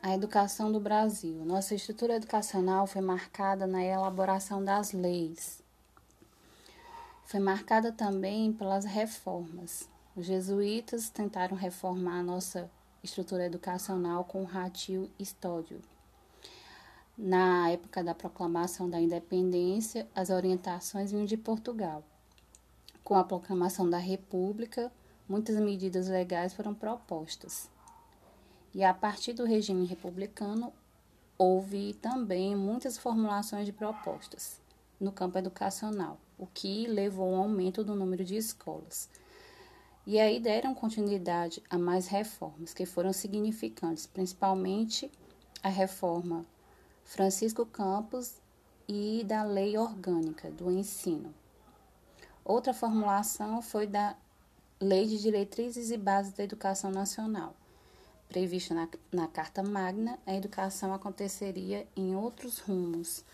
A educação do Brasil. Nossa estrutura educacional foi marcada na elaboração das leis. Foi marcada também pelas reformas. Os jesuítas tentaram reformar a nossa estrutura educacional com o ratio Stódio. Na época da proclamação da independência, as orientações vinham de Portugal. Com a proclamação da República, muitas medidas legais foram propostas. E a partir do regime republicano, houve também muitas formulações de propostas no campo educacional, o que levou ao aumento do número de escolas. E aí deram continuidade a mais reformas que foram significantes, principalmente a reforma Francisco Campos e da Lei Orgânica do Ensino. Outra formulação foi da Lei de Diretrizes e Bases da Educação Nacional prevista na, na Carta Magna, a educação aconteceria em outros rumos,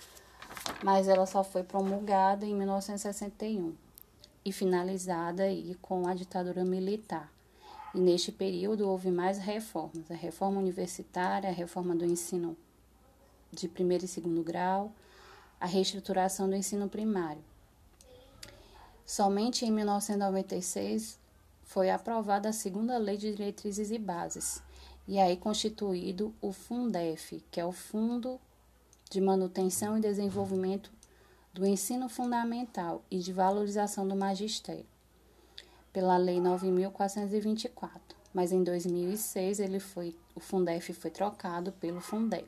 mas ela só foi promulgada em 1961 e finalizada aí com a ditadura militar. E neste período houve mais reformas: a reforma universitária, a reforma do ensino de primeiro e segundo grau, a reestruturação do ensino primário. Somente em 1996 foi aprovada a segunda Lei de Diretrizes e Bases, e aí constituído o Fundef, que é o Fundo de Manutenção e Desenvolvimento do Ensino Fundamental e de Valorização do Magistério, pela Lei 9.424. Mas em 2006 ele foi, o Fundef foi trocado pelo Fundeb.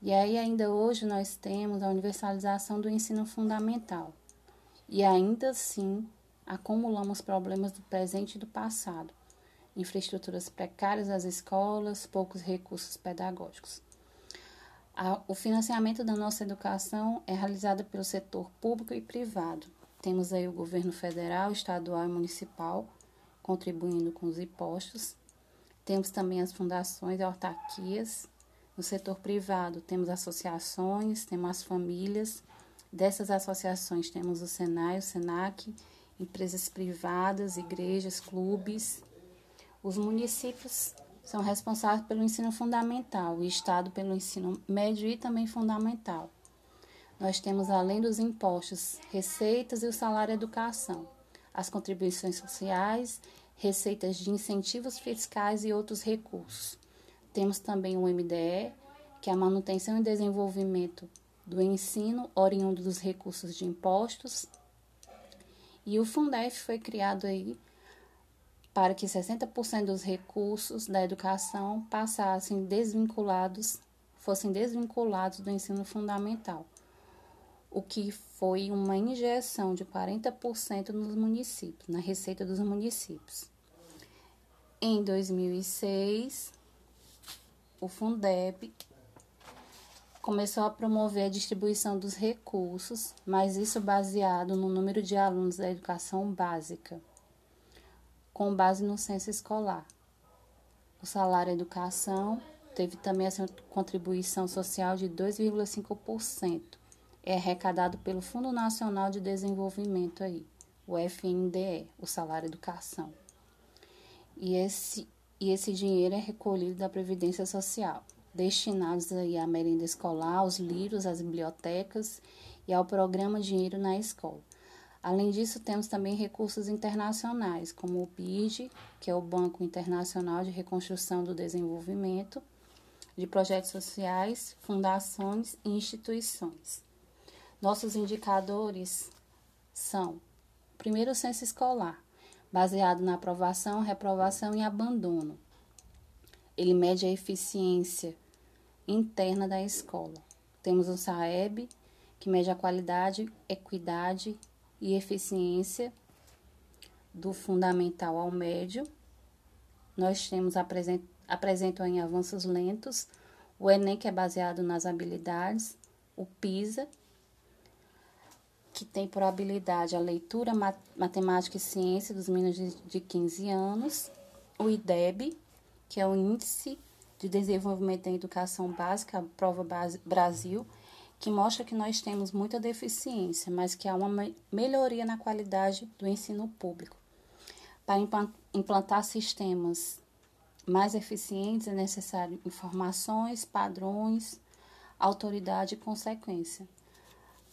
E aí ainda hoje nós temos a universalização do ensino fundamental. E ainda assim acumulamos problemas do presente e do passado infraestruturas precárias das escolas, poucos recursos pedagógicos. o financiamento da nossa educação é realizado pelo setor público e privado. Temos aí o governo federal, estadual e municipal contribuindo com os impostos. Temos também as fundações e autarquias. No setor privado, temos associações, temos as famílias. Dessas associações, temos o Senai, o Senac, empresas privadas, igrejas, clubes os municípios são responsáveis pelo ensino fundamental, o Estado pelo ensino médio e também fundamental. Nós temos, além dos impostos, receitas e o salário educação, as contribuições sociais, receitas de incentivos fiscais e outros recursos. Temos também o MDE, que é a manutenção e desenvolvimento do ensino oriundo dos recursos de impostos. E o Fundef foi criado aí para que 60% dos recursos da educação passassem desvinculados, fossem desvinculados do ensino fundamental, o que foi uma injeção de 40% nos municípios, na receita dos municípios. Em 2006, o Fundeb começou a promover a distribuição dos recursos, mas isso baseado no número de alunos da educação básica com base no censo escolar. O salário educação teve também a contribuição social de 2,5%. É arrecadado pelo Fundo Nacional de Desenvolvimento aí, o FNDE, o salário educação. E esse, e esse dinheiro é recolhido da Previdência Social, destinados aí à merenda escolar, aos livros, às bibliotecas e ao programa Dinheiro na Escola. Além disso, temos também recursos internacionais, como o BID, que é o Banco Internacional de Reconstrução do Desenvolvimento, de projetos sociais, fundações e instituições. Nossos indicadores são: primeiro, o censo escolar, baseado na aprovação, reprovação e abandono. Ele mede a eficiência interna da escola. Temos o SAEB, que mede a qualidade, equidade e eficiência do fundamental ao médio. Nós temos apresentam em avanços lentos o Enem que é baseado nas habilidades, o PISA que tem por habilidade a leitura, matemática e ciência dos meninos de, de 15 anos, o IDEB, que é o Índice de Desenvolvimento da Educação Básica, Prova Brasil, que mostra que nós temos muita deficiência, mas que há uma melhoria na qualidade do ensino público. Para implantar sistemas mais eficientes é necessário informações, padrões, autoridade e consequência.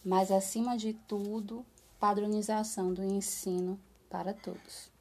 Mas, acima de tudo, padronização do ensino para todos.